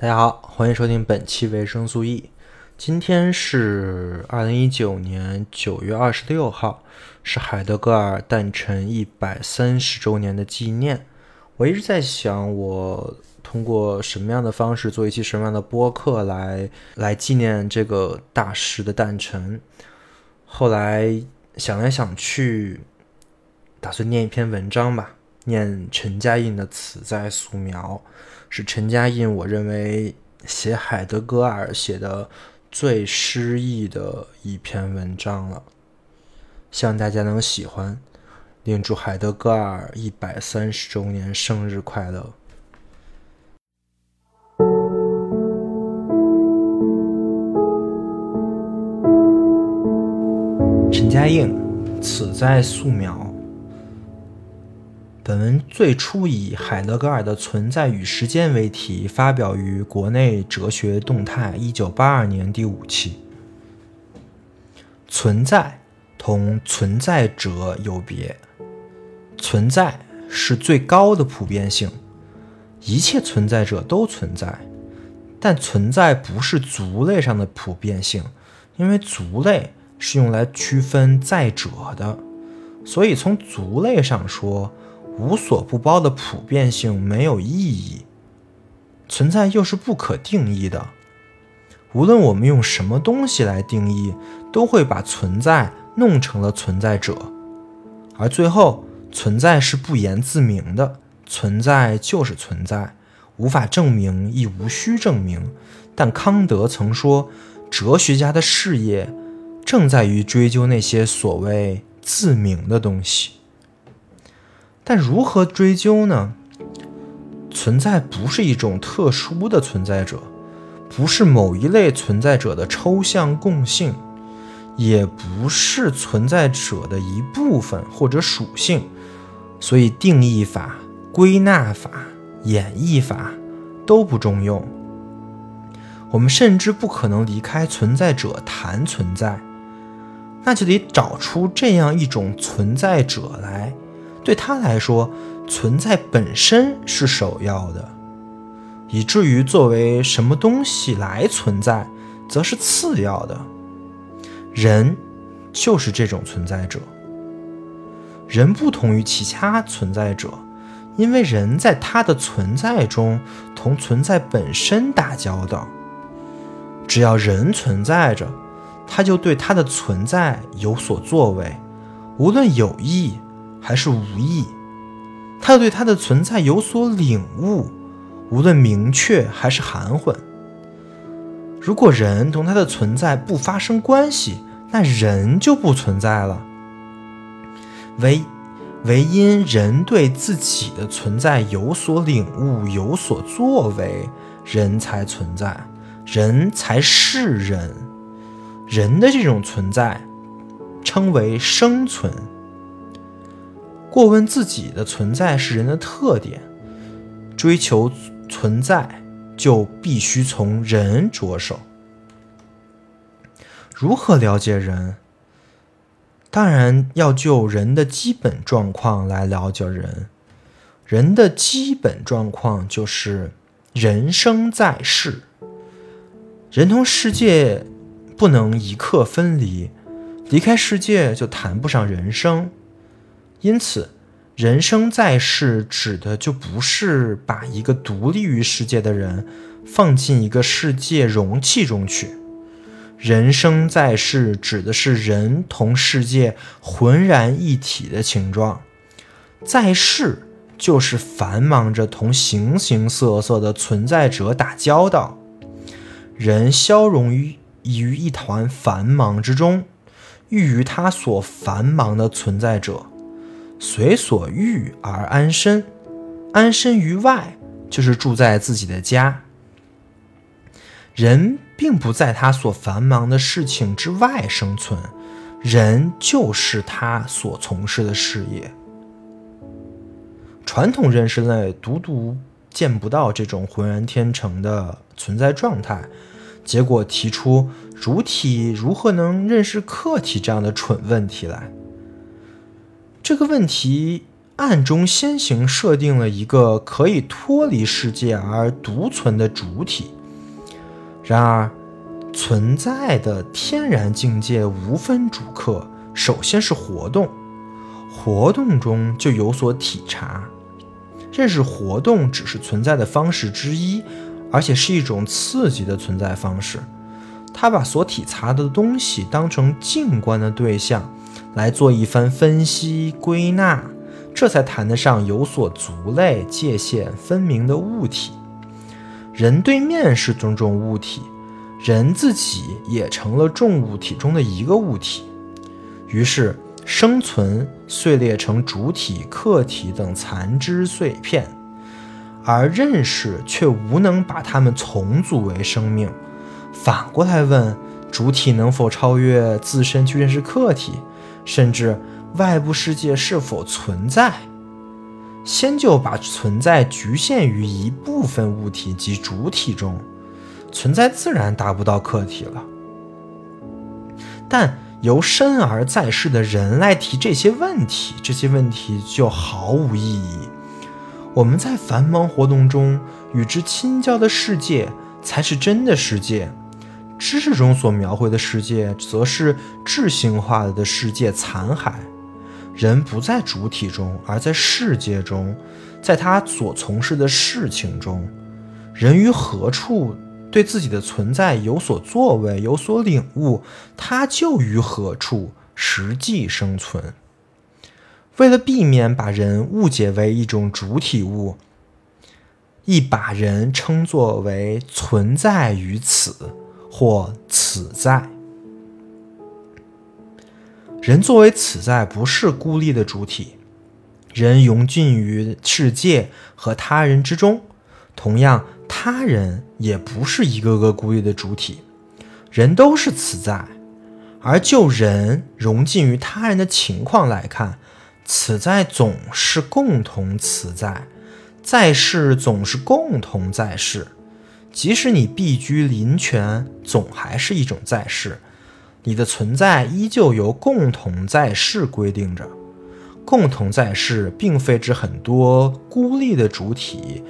大家好，欢迎收听本期维生素 E。今天是二零一九年九月二十六号，是海德格尔诞辰一百三十周年的纪念。我一直在想，我通过什么样的方式做一期什么样的播客来来纪念这个大师的诞辰。后来想来想去，打算念一篇文章吧，念陈嘉映的《此在素描》。是陈嘉映，我认为写海德格尔写的最诗意的一篇文章了，希望大家能喜欢。另祝海德格尔一百三十周年生日快乐！陈嘉映，此在素描。本文最初以海德格尔的《存在与时间》为题，发表于国内哲学动态一九八二年第五期。存在同存在者有别，存在是最高的普遍性，一切存在者都存在，但存在不是族类上的普遍性，因为族类是用来区分在者的，所以从族类上说。无所不包的普遍性没有意义，存在又是不可定义的。无论我们用什么东西来定义，都会把存在弄成了存在者，而最后存在是不言自明的。存在就是存在，无法证明亦无需证明。但康德曾说，哲学家的事业正在于追究那些所谓自明的东西。但如何追究呢？存在不是一种特殊的存在者，不是某一类存在者的抽象共性，也不是存在者的一部分或者属性。所以，定义法、归纳法、演绎法都不中用。我们甚至不可能离开存在者谈存在，那就得找出这样一种存在者来。对他来说，存在本身是首要的，以至于作为什么东西来存在，则是次要的。人就是这种存在者。人不同于其他存在者，因为人在他的存在中同存在本身打交道。只要人存在着，他就对他的存在有所作为，无论有意。还是无意，他对他的存在有所领悟，无论明确还是含混。如果人同他的存在不发生关系，那人就不存在了。唯唯因人对自己的存在有所领悟、有所作为，人才存在，人才是人。人的这种存在，称为生存。过问自己的存在是人的特点，追求存在就必须从人着手。如何了解人？当然要就人的基本状况来了解人。人的基本状况就是人生在世，人同世界不能一刻分离，离开世界就谈不上人生。因此，人生在世指的就不是把一个独立于世界的人放进一个世界容器中去。人生在世指的是人同世界浑然一体的情状。在世就是繁忙着同形形色色的存在者打交道。人消融于于一团繁忙之中，寓于他所繁忙的存在者。随所欲而安身，安身于外就是住在自己的家。人并不在他所繁忙的事情之外生存，人就是他所从事的事业。传统认识类独独见不到这种浑然天成的存在状态，结果提出主体如何能认识客体这样的蠢问题来。这个问题暗中先行设定了一个可以脱离世界而独存的主体。然而，存在的天然境界无分主客，首先是活动，活动中就有所体察。认识活动只是存在的方式之一，而且是一种刺激的存在方式。他把所体察的东西当成静观的对象，来做一番分析归纳，这才谈得上有所族类、界限分明的物体。人对面是种种物体，人自己也成了众物体中的一个物体。于是，生存碎裂成主体、客体等残肢碎片，而认识却无能把它们重组为生命。反过来问，主体能否超越自身去认识客体，甚至外部世界是否存在？先就把存在局限于一部分物体及主体中，存在自然达不到客体了。但由生而在世的人来提这些问题，这些问题就毫无意义。我们在繁忙活动中与之亲交的世界，才是真的世界。知识中所描绘的世界，则是智性化的世界残骸。人不在主体中，而在世界中，在他所从事的事情中。人于何处对自己的存在有所作为、有所领悟，他就于何处实际生存。为了避免把人误解为一种主体物，亦把人称作为存在于此。或此在，人作为此在，不是孤立的主体。人融进于世界和他人之中，同样，他人也不是一个个孤立的主体。人都是此在，而就人融进于他人的情况来看，此在总是共同此在，在世总是共同在世。即使你避居林泉，总还是一种在世，你的存在依旧由共同在世规定着。共同在世，并非指很多孤立的主体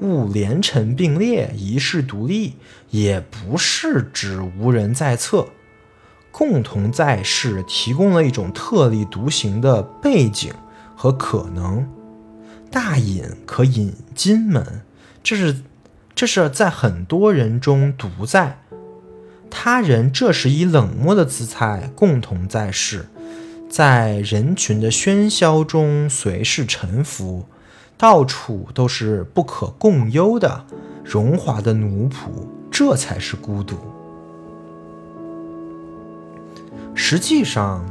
物连成并列，一世独立，也不是指无人在侧。共同在世提供了一种特立独行的背景和可能。大隐可隐金门，这是。这是在很多人中独在，他人这时以冷漠的姿态共同在世，在人群的喧嚣中随时沉浮，到处都是不可共忧的荣华的奴仆，这才是孤独。实际上，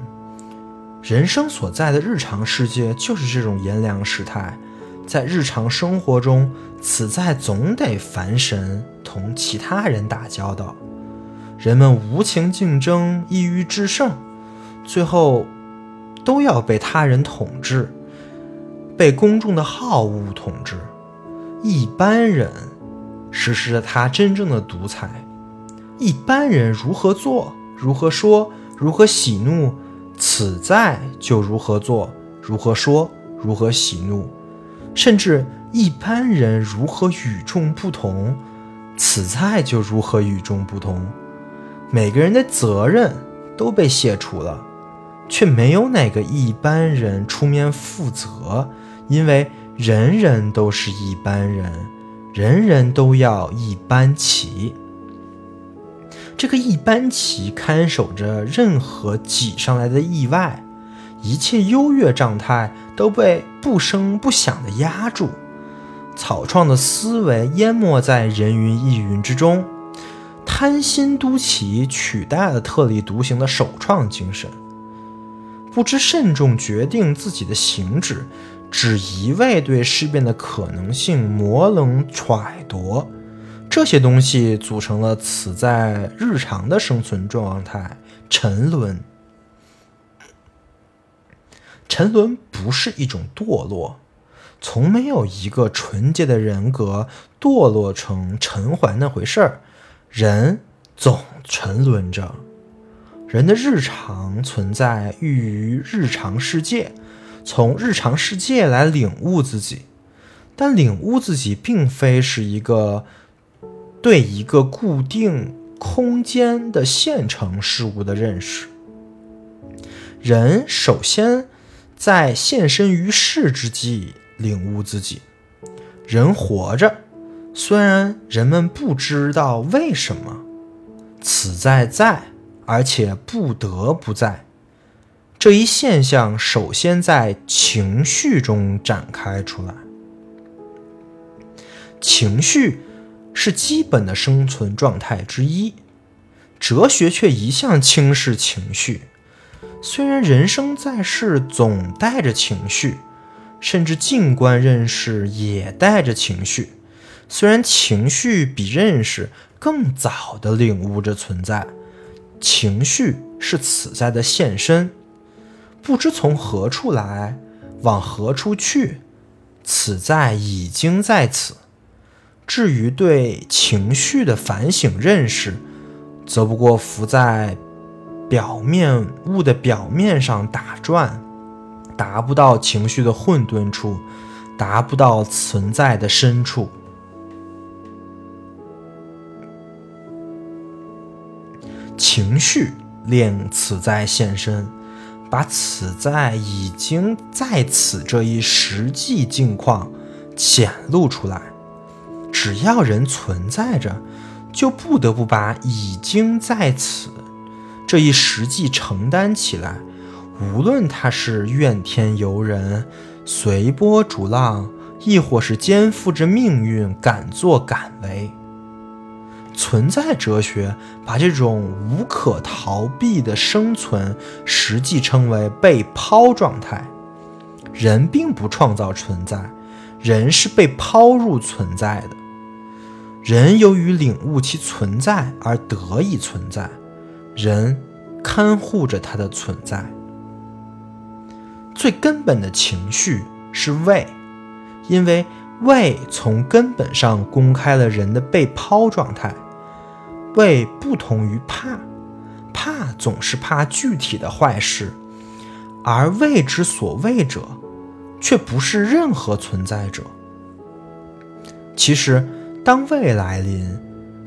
人生所在的日常世界就是这种炎凉时态。在日常生活中，此在总得烦神，同其他人打交道。人们无情竞争，抑郁制胜，最后都要被他人统治，被公众的好恶统治。一般人实施了他真正的独裁。一般人如何做，如何说，如何喜怒，此在就如何做，如何说，如何喜怒。甚至一般人如何与众不同，此菜就如何与众不同。每个人的责任都被卸除了，却没有哪个一般人出面负责，因为人人都是一般人，人人都要一般齐。这个一般齐看守着任何挤上来的意外。一切优越状态都被不声不响地压住，草创的思维淹没在人云亦云之中，贪心都起取代了特立独行的首创精神，不知慎重决定自己的行止，只一味对事变的可能性模棱揣度，这些东西组成了此在日常的生存状态——沉沦。沉沦不是一种堕落，从没有一个纯洁的人格堕落成陈怀那回事儿。人总沉沦着，人的日常存在寓于日常世界，从日常世界来领悟自己，但领悟自己并非是一个对一个固定空间的现成事物的认识。人首先在现身于世之际领悟自己。人活着，虽然人们不知道为什么，此在在，而且不得不在。这一现象首先在情绪中展开出来。情绪是基本的生存状态之一，哲学却一向轻视情绪。虽然人生在世总带着情绪。甚至静观认识也带着情绪，虽然情绪比认识更早的领悟着存在，情绪是此在的现身，不知从何处来，往何处去，此在已经在此。至于对情绪的反省认识，则不过浮在表面物的表面上打转。达不到情绪的混沌处，达不到存在的深处。情绪令此在现身，把此在已经在此这一实际境况显露出来。只要人存在着，就不得不把已经在此这一实际承担起来。无论他是怨天尤人、随波逐浪，亦或是肩负着命运敢作敢为，存在哲学把这种无可逃避的生存实际称为被抛状态。人并不创造存在，人是被抛入存在的。人由于领悟其存在而得以存在，人看护着他的存在。最根本的情绪是畏，因为畏从根本上公开了人的被抛状态。畏不同于怕，怕总是怕具体的坏事，而畏之所畏者，却不是任何存在者。其实，当畏来临，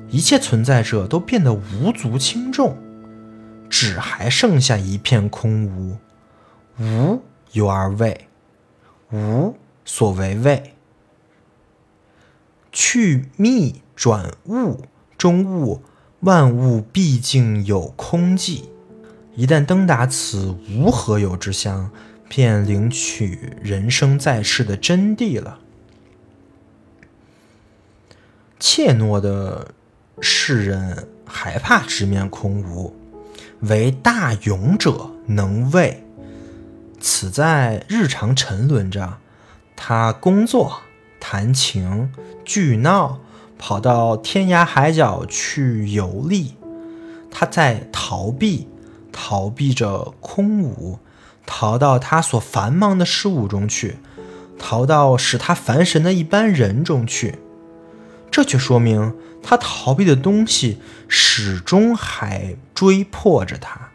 一切存在者都变得无足轻重，只还剩下一片空无，无。有而未，无所为畏。去密转物，中物万物毕竟有空寂。一旦登达此无何有之乡，便领取人生在世的真谛了。怯懦的世人害怕直面空无，唯大勇者能畏。此在日常沉沦着，他工作、弹琴、聚闹，跑到天涯海角去游历。他在逃避，逃避着空无，逃到他所繁忙的事物中去，逃到使他烦神的一般人中去。这却说明他逃避的东西始终还追迫着他。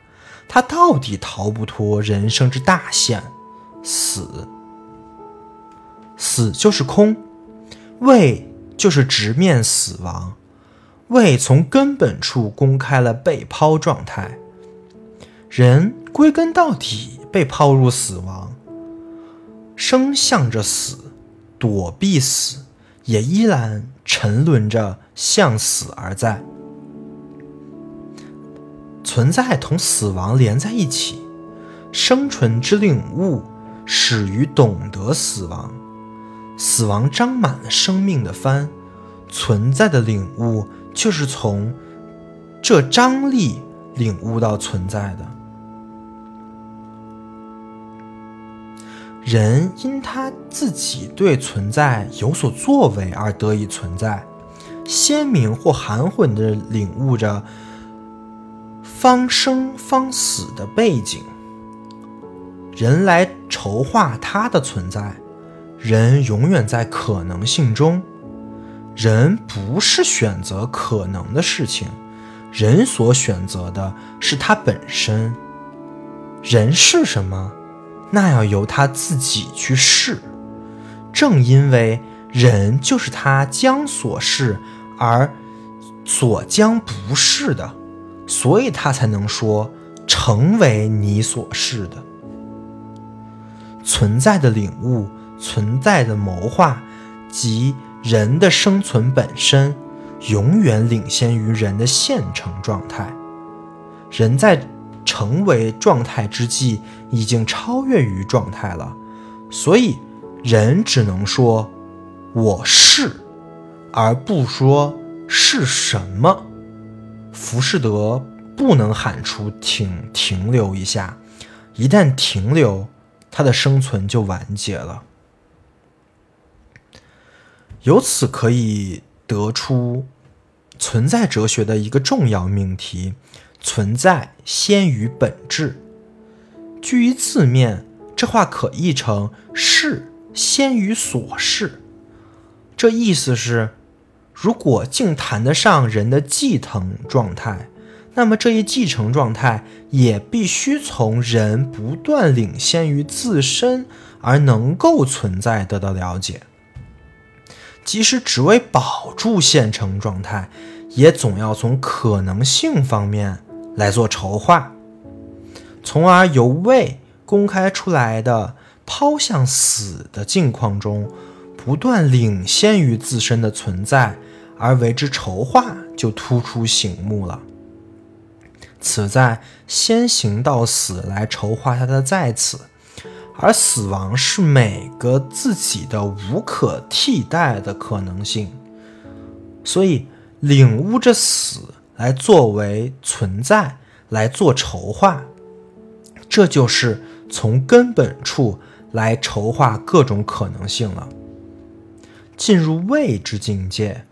他到底逃不脱人生之大限，死。死就是空，畏就是直面死亡，畏从根本处公开了被抛状态。人归根到底被抛入死亡，生向着死，躲避死，也依然沉沦着向死而在。存在同死亡连在一起，生存之领悟始于懂得死亡，死亡张满了生命的帆，存在的领悟就是从这张力领悟到存在的。人因他自己对存在有所作为而得以存在，鲜明或含混地领悟着。方生方死的背景，人来筹划他的存在。人永远在可能性中，人不是选择可能的事情，人所选择的是他本身。人是什么？那要由他自己去试。正因为人就是他将所是而所将不是的，所以他才能说成为你所是的。存在的领悟，存在的谋划，及人的生存本身，永远领先于人的现成状态。人在成为状态之际，已经超越于状态了，所以人只能说“我是”，而不说是什么。浮士德不能喊出“停停留一下”，一旦停留。他的生存就完结了。由此可以得出存在哲学的一个重要命题：存在先于本质。据于字面，这话可译成“是先于所是”。这意思是，如果竟谈得上人的继承状态。那么这一继承状态也必须从人不断领先于自身而能够存在得到了解。即使只为保住现成状态，也总要从可能性方面来做筹划，从而由未公开出来的抛向死的境况中不断领先于自身的存在而为之筹划，就突出醒目了。此在先行到死来筹划他的在此，而死亡是每个自己的无可替代的可能性，所以领悟着死来作为存在来做筹划，这就是从根本处来筹划各种可能性了。进入未知境界，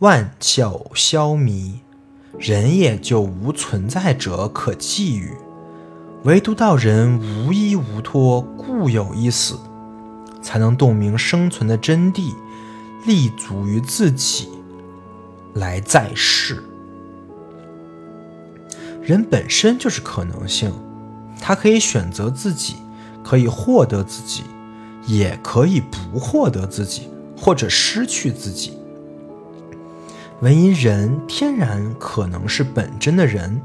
万教消弭。人也就无存在者可寄予，唯独到人无依无托，故有一死，才能洞明生存的真谛，立足于自己，来在世。人本身就是可能性，他可以选择自己，可以获得自己，也可以不获得自己，或者失去自己。唯因人天然可能是本真的人，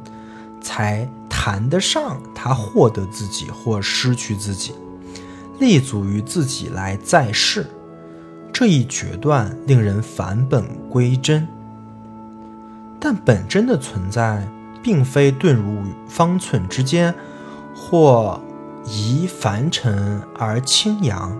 才谈得上他获得自己或失去自己，立足于自己来在世。这一决断令人返本归真。但本真的存在，并非遁入方寸之间，或移凡尘而清扬。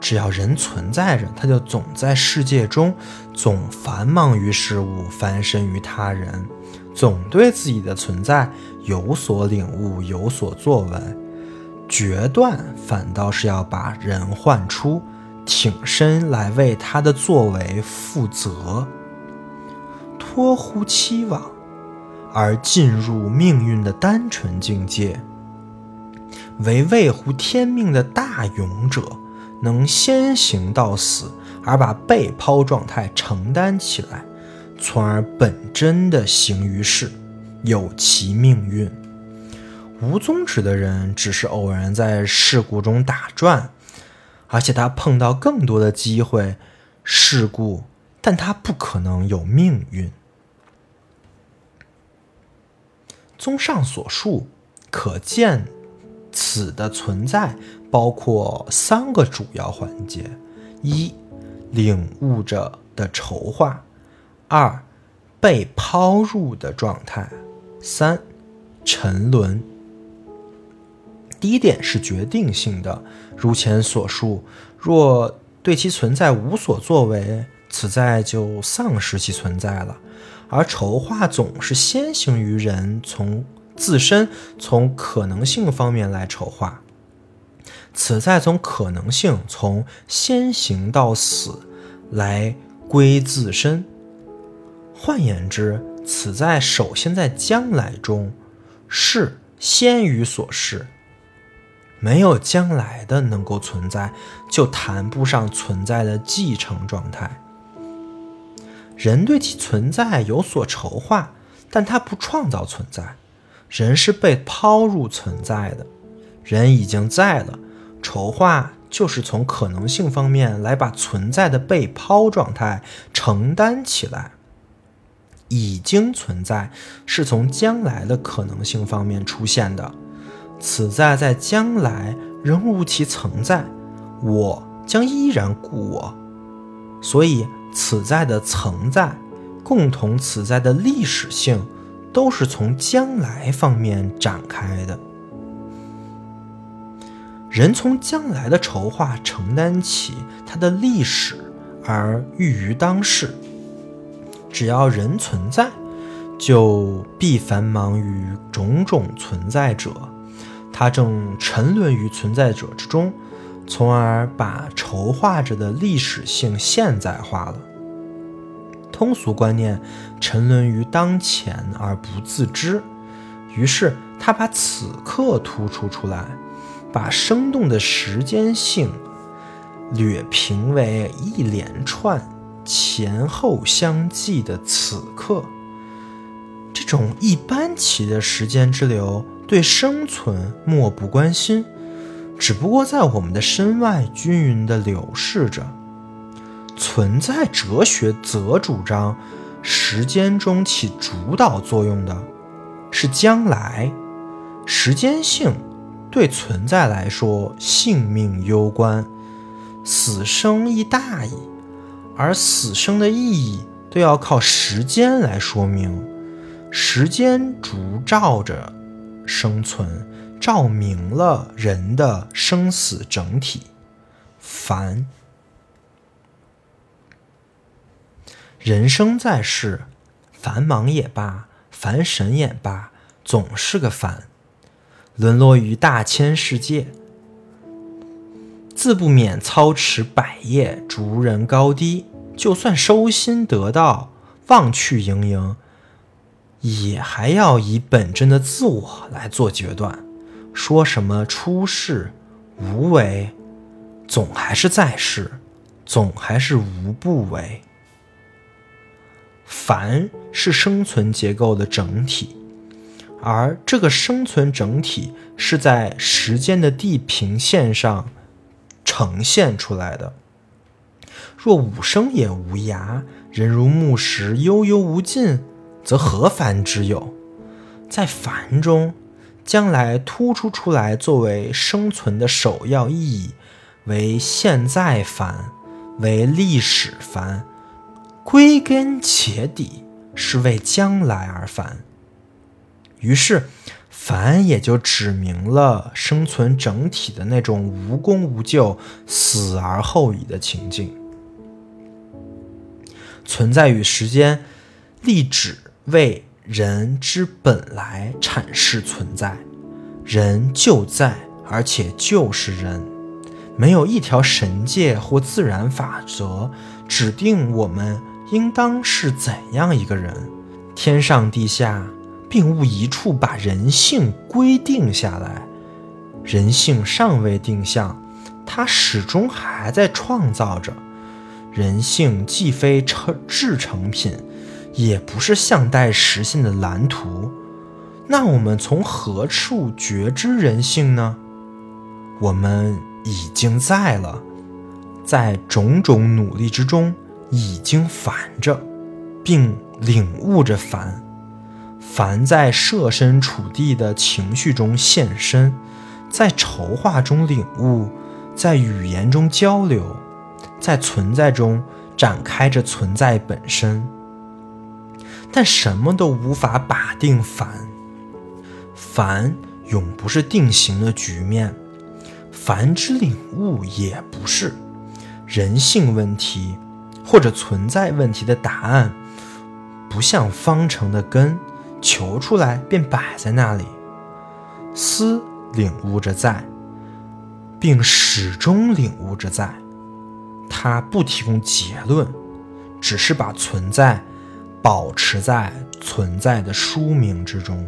只要人存在着，他就总在世界中，总繁忙于事物，翻身于他人，总对自己的存在有所领悟，有所作为。决断反倒是要把人唤出，挺身来为他的作为负责，托乎期望，而进入命运的单纯境界，为畏乎天命的大勇者。能先行到死，而把被抛状态承担起来，从而本真的行于世，有其命运。无宗旨的人只是偶然在事故中打转，而且他碰到更多的机会事故，但他不可能有命运。综上所述，可见。此的存在包括三个主要环节：一、领悟者的筹划；二、被抛入的状态；三、沉沦。第一点是决定性的，如前所述，若对其存在无所作为，此在就丧失其存在了。而筹划总是先行于人，从。自身从可能性方面来筹划，此在从可能性从先行到死来归自身。换言之，此在首先在将来中是先于所是，没有将来的能够存在，就谈不上存在的继承状态。人对其存在有所筹划，但他不创造存在。人是被抛入存在的，人已经在了，筹划就是从可能性方面来把存在的被抛状态承担起来。已经存在是从将来的可能性方面出现的，此在在将来仍无其存在，我将依然故我，所以此在的存在，共同此在的历史性，都是从将来方面展开的。人从将来的筹划承担起他的历史，而寓于当世。只要人存在，就必繁忙于种种存在者，他正沉沦于存在者之中，从而把筹划着的历史性现在化了。通俗观念沉沦于当前而不自知，于是他把此刻突出出来，把生动的时间性略评为一连串。前后相继的此刻，这种一般期的时间之流对生存漠不关心，只不过在我们的身外均匀地流逝着。存在哲学则主张，时间中起主导作用的是将来，时间性对存在来说性命攸关，死生亦大矣。而死生的意义都要靠时间来说明，时间烛照着生存，照明了人的生死整体。凡人生在世，繁忙也罢，烦神也罢，总是个凡，沦落于大千世界。自不免操持百业，逐人高低。就算收心得道，忘去盈盈，也还要以本真的自我来做决断。说什么出世无为，总还是在世，总还是无不为。凡是生存结构的整体，而这个生存整体是在时间的地平线上。呈现出来的。若五生也无涯，人如木石，悠悠无尽，则何凡之有？在凡中，将来突出出来作为生存的首要意义，为现在凡，为历史凡，归根结底是为将来而凡。于是。凡也就指明了生存整体的那种无功无就、死而后已的情境。存在与时间，立指为人之本来阐释存在。人就在，而且就是人，没有一条神界或自然法则指定我们应当是怎样一个人。天上地下。并无一处把人性规定下来，人性尚未定向，它始终还在创造着。人性既非成制成品，也不是向待实现的蓝图。那我们从何处觉知人性呢？我们已经在了，在种种努力之中已经烦着，并领悟着烦。凡在设身处地的情绪中现身，在筹划中领悟，在语言中交流，在存在中展开着存在本身。但什么都无法把定凡，凡永不是定型的局面，凡之领悟也不是人性问题或者存在问题的答案，不像方程的根。求出来便摆在那里，思领悟着在，并始终领悟着在。它不提供结论，只是把存在保持在存在的书名之中。